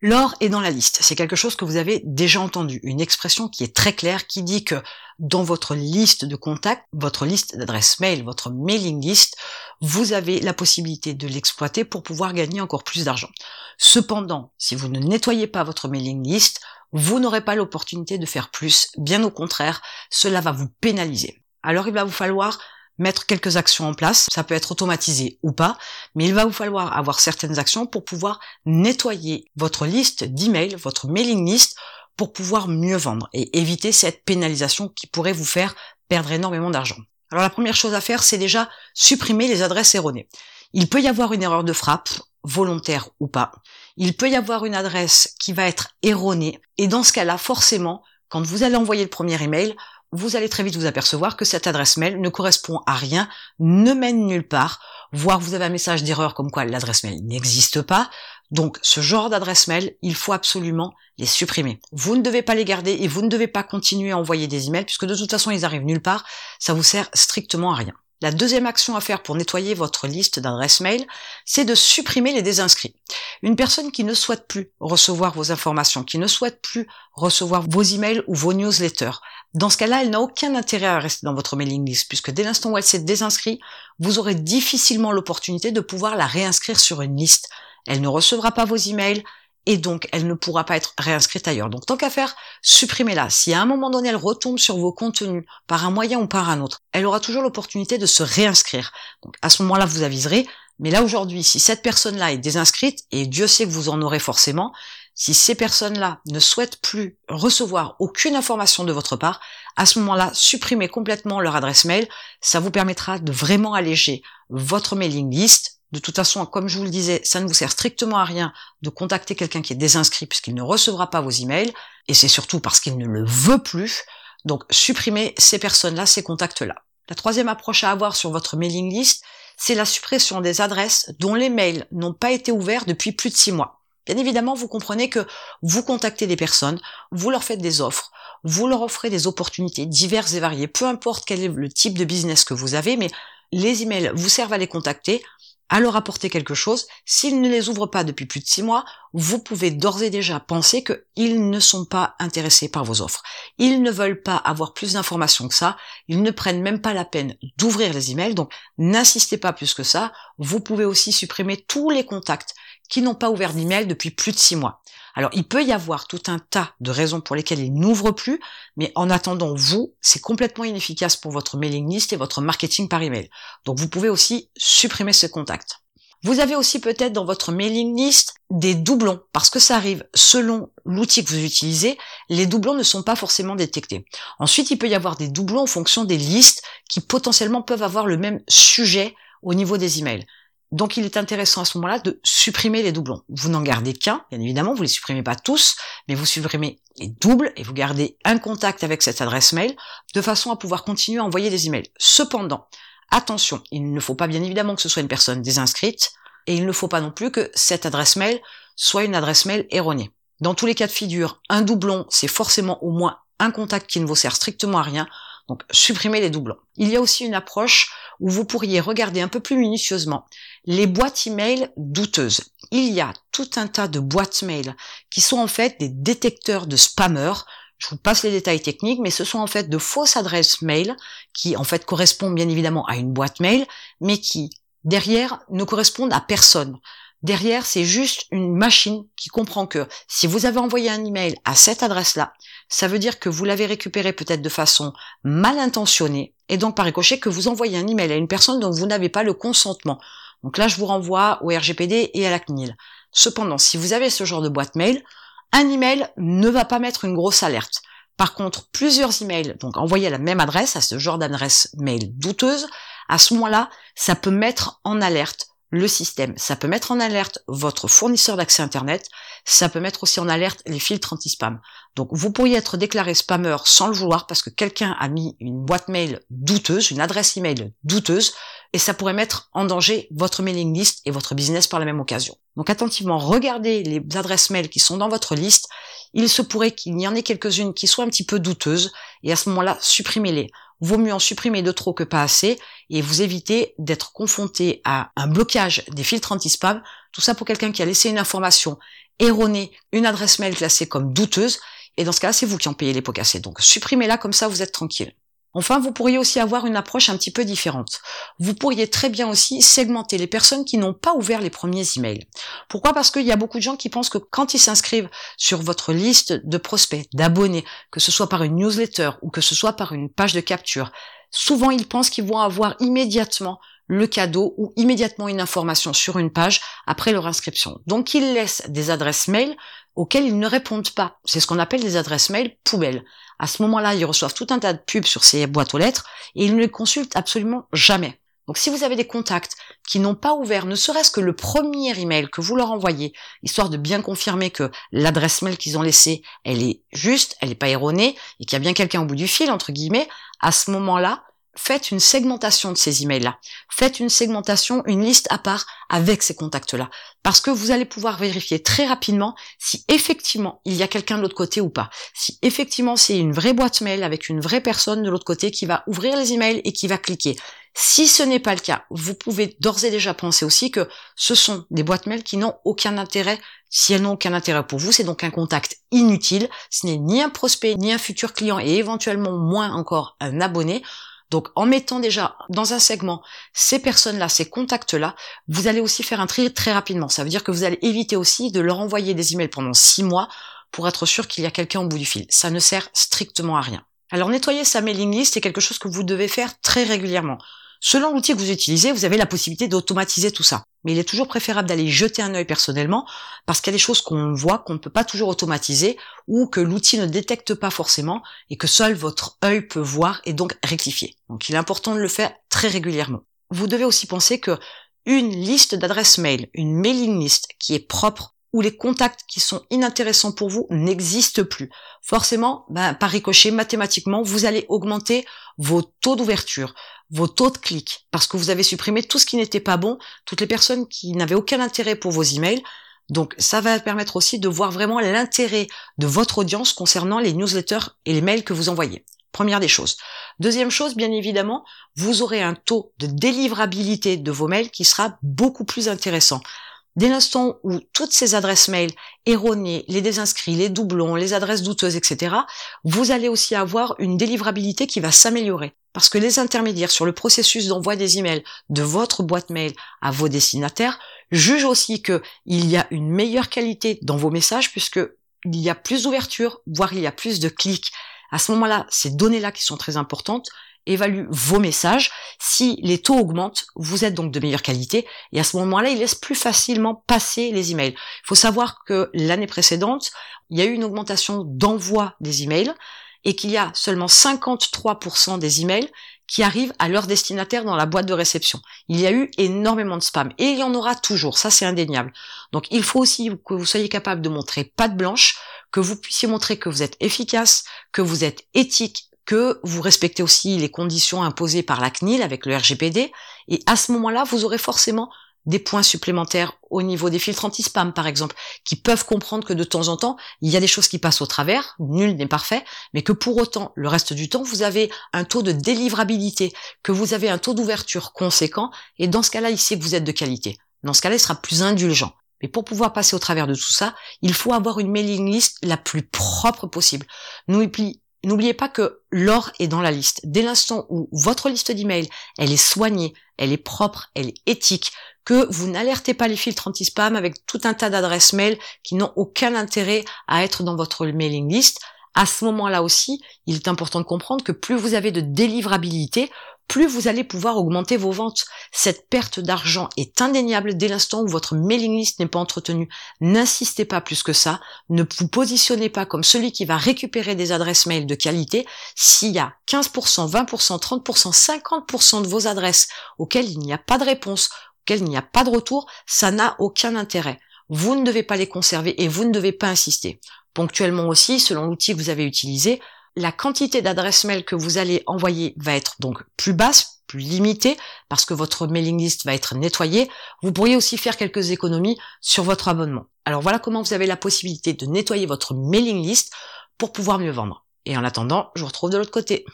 L'or est dans la liste. C'est quelque chose que vous avez déjà entendu. Une expression qui est très claire qui dit que dans votre liste de contacts, votre liste d'adresses mail, votre mailing list, vous avez la possibilité de l'exploiter pour pouvoir gagner encore plus d'argent. Cependant, si vous ne nettoyez pas votre mailing list, vous n'aurez pas l'opportunité de faire plus. Bien au contraire, cela va vous pénaliser. Alors il va vous falloir mettre quelques actions en place. Ça peut être automatisé ou pas, mais il va vous falloir avoir certaines actions pour pouvoir nettoyer votre liste d'emails, votre mailing list, pour pouvoir mieux vendre et éviter cette pénalisation qui pourrait vous faire perdre énormément d'argent. Alors la première chose à faire, c'est déjà supprimer les adresses erronées. Il peut y avoir une erreur de frappe, volontaire ou pas. Il peut y avoir une adresse qui va être erronée et dans ce cas-là, forcément, quand vous allez envoyer le premier email, vous allez très vite vous apercevoir que cette adresse mail ne correspond à rien, ne mène nulle part, voire vous avez un message d'erreur comme quoi l'adresse mail n'existe pas. Donc ce genre d'adresse mail, il faut absolument les supprimer. Vous ne devez pas les garder et vous ne devez pas continuer à envoyer des emails puisque de toute façon ils arrivent nulle part, ça vous sert strictement à rien. La deuxième action à faire pour nettoyer votre liste d'adresses mail, c'est de supprimer les désinscrits. Une personne qui ne souhaite plus recevoir vos informations, qui ne souhaite plus recevoir vos emails ou vos newsletters, dans ce cas-là, elle n'a aucun intérêt à rester dans votre mailing list, puisque dès l'instant où elle s'est désinscrite, vous aurez difficilement l'opportunité de pouvoir la réinscrire sur une liste. Elle ne recevra pas vos emails, et donc elle ne pourra pas être réinscrite ailleurs. Donc tant qu'à faire, supprimez-la. Si à un moment donné elle retombe sur vos contenus par un moyen ou par un autre, elle aura toujours l'opportunité de se réinscrire. Donc à ce moment-là, vous aviserez. Mais là aujourd'hui, si cette personne-là est désinscrite, et Dieu sait que vous en aurez forcément, si ces personnes-là ne souhaitent plus recevoir aucune information de votre part, à ce moment-là, supprimez complètement leur adresse mail. Ça vous permettra de vraiment alléger votre mailing list de toute façon, comme je vous le disais, ça ne vous sert strictement à rien de contacter quelqu'un qui est désinscrit puisqu'il ne recevra pas vos emails, et c'est surtout parce qu'il ne le veut plus. Donc, supprimez ces personnes-là, ces contacts-là. La troisième approche à avoir sur votre mailing list, c'est la suppression des adresses dont les mails n'ont pas été ouverts depuis plus de six mois. Bien évidemment, vous comprenez que vous contactez des personnes, vous leur faites des offres, vous leur offrez des opportunités diverses et variées, peu importe quel est le type de business que vous avez, mais les emails vous servent à les contacter, à leur apporter quelque chose. S'ils ne les ouvrent pas depuis plus de six mois, vous pouvez d'ores et déjà penser qu'ils ne sont pas intéressés par vos offres. Ils ne veulent pas avoir plus d'informations que ça. Ils ne prennent même pas la peine d'ouvrir les emails. Donc, n'insistez pas plus que ça. Vous pouvez aussi supprimer tous les contacts qui n'ont pas ouvert d'email depuis plus de six mois. Alors, il peut y avoir tout un tas de raisons pour lesquelles ils n'ouvrent plus, mais en attendant, vous, c'est complètement inefficace pour votre mailing list et votre marketing par email. Donc, vous pouvez aussi supprimer ce contact. Vous avez aussi peut-être dans votre mailing list des doublons, parce que ça arrive selon l'outil que vous utilisez, les doublons ne sont pas forcément détectés. Ensuite, il peut y avoir des doublons en fonction des listes qui potentiellement peuvent avoir le même sujet au niveau des emails. Donc il est intéressant à ce moment-là de supprimer les doublons. Vous n'en gardez qu'un, bien évidemment, vous les supprimez pas tous, mais vous supprimez les doubles et vous gardez un contact avec cette adresse mail de façon à pouvoir continuer à envoyer des emails. Cependant, attention, il ne faut pas bien évidemment que ce soit une personne désinscrite et il ne faut pas non plus que cette adresse mail soit une adresse mail erronée. Dans tous les cas de figure, un doublon, c'est forcément au moins un contact qui ne vous sert strictement à rien, donc supprimez les doublons. Il y a aussi une approche où vous pourriez regarder un peu plus minutieusement les boîtes email douteuses. Il y a tout un tas de boîtes mail qui sont en fait des détecteurs de spammers. Je vous passe les détails techniques, mais ce sont en fait de fausses adresses mail qui en fait correspondent bien évidemment à une boîte mail, mais qui derrière ne correspondent à personne. Derrière, c'est juste une machine qui comprend que si vous avez envoyé un email à cette adresse-là, ça veut dire que vous l'avez récupéré peut-être de façon mal intentionnée, et donc par ricochet que vous envoyez un email à une personne dont vous n'avez pas le consentement. Donc là, je vous renvoie au RGPD et à la CNIL. Cependant, si vous avez ce genre de boîte mail, un email ne va pas mettre une grosse alerte. Par contre, plusieurs emails, donc envoyés à la même adresse, à ce genre d'adresse mail douteuse, à ce moment-là, ça peut mettre en alerte le système. Ça peut mettre en alerte votre fournisseur d'accès Internet, ça peut mettre aussi en alerte les filtres anti-spam. Donc vous pourriez être déclaré spammeur sans le vouloir parce que quelqu'un a mis une boîte mail douteuse, une adresse email douteuse, et ça pourrait mettre en danger votre mailing list et votre business par la même occasion. Donc attentivement, regardez les adresses mail qui sont dans votre liste. Il se pourrait qu'il y en ait quelques-unes qui soient un petit peu douteuses, et à ce moment-là, supprimez-les vaut mieux en supprimer de trop que pas assez et vous évitez d'être confronté à un blocage des filtres anti-spam. Tout ça pour quelqu'un qui a laissé une information erronée, une adresse mail classée comme douteuse, et dans ce cas-là, c'est vous qui en payez les pots cassés. Donc supprimez-la comme ça, vous êtes tranquille. Enfin, vous pourriez aussi avoir une approche un petit peu différente. Vous pourriez très bien aussi segmenter les personnes qui n'ont pas ouvert les premiers emails. Pourquoi? Parce qu'il y a beaucoup de gens qui pensent que quand ils s'inscrivent sur votre liste de prospects, d'abonnés, que ce soit par une newsletter ou que ce soit par une page de capture, souvent ils pensent qu'ils vont avoir immédiatement le cadeau ou immédiatement une information sur une page après leur inscription. Donc ils laissent des adresses mail auxquelles ils ne répondent pas. C'est ce qu'on appelle des adresses mail poubelles. À ce moment-là, ils reçoivent tout un tas de pubs sur ces boîtes aux lettres et ils ne les consultent absolument jamais. Donc si vous avez des contacts qui n'ont pas ouvert ne serait-ce que le premier email que vous leur envoyez, histoire de bien confirmer que l'adresse mail qu'ils ont laissée, elle est juste, elle n'est pas erronée, et qu'il y a bien quelqu'un au bout du fil, entre guillemets, à ce moment-là, faites une segmentation de ces emails-là. Faites une segmentation, une liste à part avec ces contacts-là. Parce que vous allez pouvoir vérifier très rapidement si effectivement il y a quelqu'un de l'autre côté ou pas. Si effectivement c'est une vraie boîte mail avec une vraie personne de l'autre côté qui va ouvrir les emails et qui va cliquer. Si ce n'est pas le cas, vous pouvez d'ores et déjà penser aussi que ce sont des boîtes mail qui n'ont aucun intérêt. Si elles n'ont aucun intérêt pour vous, c'est donc un contact inutile. Ce n'est ni un prospect, ni un futur client et éventuellement moins encore un abonné. Donc en mettant déjà dans un segment ces personnes-là, ces contacts-là, vous allez aussi faire un tri très rapidement. Ça veut dire que vous allez éviter aussi de leur envoyer des emails pendant six mois pour être sûr qu'il y a quelqu'un au bout du fil. Ça ne sert strictement à rien. Alors nettoyer sa mailing list est quelque chose que vous devez faire très régulièrement. Selon l'outil que vous utilisez, vous avez la possibilité d'automatiser tout ça. Mais il est toujours préférable d'aller jeter un œil personnellement parce qu'il y a des choses qu'on voit qu'on ne peut pas toujours automatiser ou que l'outil ne détecte pas forcément et que seul votre œil peut voir et donc rectifier. Donc il est important de le faire très régulièrement. Vous devez aussi penser que une liste d'adresses mail, une mailing list qui est propre où les contacts qui sont inintéressants pour vous n'existent plus. Forcément, ben, par ricochet, mathématiquement, vous allez augmenter vos taux d'ouverture, vos taux de clics, parce que vous avez supprimé tout ce qui n'était pas bon, toutes les personnes qui n'avaient aucun intérêt pour vos emails. Donc ça va permettre aussi de voir vraiment l'intérêt de votre audience concernant les newsletters et les mails que vous envoyez. Première des choses. Deuxième chose, bien évidemment, vous aurez un taux de délivrabilité de vos mails qui sera beaucoup plus intéressant. Dès l'instant où toutes ces adresses mail erronées, les désinscrits, les doublons, les adresses douteuses, etc., vous allez aussi avoir une délivrabilité qui va s'améliorer. Parce que les intermédiaires sur le processus d'envoi des emails de votre boîte mail à vos destinataires jugent aussi qu'il y a une meilleure qualité dans vos messages puisque il y a plus d'ouverture, voire il y a plus de clics. À ce moment-là, ces données-là qui sont très importantes, évalue vos messages. Si les taux augmentent, vous êtes donc de meilleure qualité et à ce moment-là, il laisse plus facilement passer les emails. Il faut savoir que l'année précédente, il y a eu une augmentation d'envoi des emails et qu'il y a seulement 53% des emails qui arrivent à leur destinataire dans la boîte de réception. Il y a eu énormément de spam et il y en aura toujours, ça c'est indéniable. Donc il faut aussi que vous soyez capable de montrer patte blanche, que vous puissiez montrer que vous êtes efficace, que vous êtes éthique que vous respectez aussi les conditions imposées par la CNIL avec le RGPD, et à ce moment-là, vous aurez forcément des points supplémentaires au niveau des filtres anti-spam, par exemple, qui peuvent comprendre que de temps en temps, il y a des choses qui passent au travers, nul n'est parfait, mais que pour autant, le reste du temps, vous avez un taux de délivrabilité, que vous avez un taux d'ouverture conséquent, et dans ce cas-là, il vous êtes de qualité. Dans ce cas-là, il sera plus indulgent. Mais pour pouvoir passer au travers de tout ça, il faut avoir une mailing list la plus propre possible. N'oubliez N'oubliez pas que l'or est dans la liste. Dès l'instant où votre liste d'emails, elle est soignée, elle est propre, elle est éthique, que vous n'alertez pas les filtres anti-spam avec tout un tas d'adresses mail qui n'ont aucun intérêt à être dans votre mailing list, à ce moment-là aussi, il est important de comprendre que plus vous avez de délivrabilité, plus vous allez pouvoir augmenter vos ventes. Cette perte d'argent est indéniable dès l'instant où votre mailing list n'est pas entretenue. N'insistez pas plus que ça. Ne vous positionnez pas comme celui qui va récupérer des adresses mail de qualité s'il y a 15%, 20%, 30%, 50% de vos adresses auxquelles il n'y a pas de réponse, auxquelles il n'y a pas de retour, ça n'a aucun intérêt. Vous ne devez pas les conserver et vous ne devez pas insister. Ponctuellement aussi, selon l'outil que vous avez utilisé, la quantité d'adresses mail que vous allez envoyer va être donc plus basse, plus limitée, parce que votre mailing list va être nettoyée. Vous pourriez aussi faire quelques économies sur votre abonnement. Alors voilà comment vous avez la possibilité de nettoyer votre mailing list pour pouvoir mieux vendre. Et en attendant, je vous retrouve de l'autre côté.